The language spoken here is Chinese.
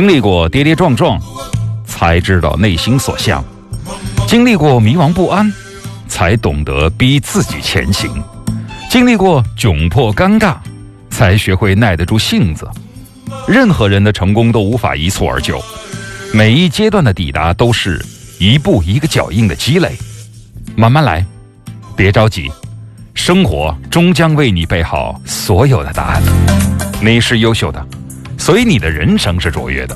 经历过跌跌撞撞，才知道内心所向；经历过迷茫不安，才懂得逼自己前行；经历过窘迫尴尬，才学会耐得住性子。任何人的成功都无法一蹴而就，每一阶段的抵达都是一步一个脚印的积累。慢慢来，别着急，生活终将为你备好所有的答案。你是优秀的，所以你的人生是卓越的。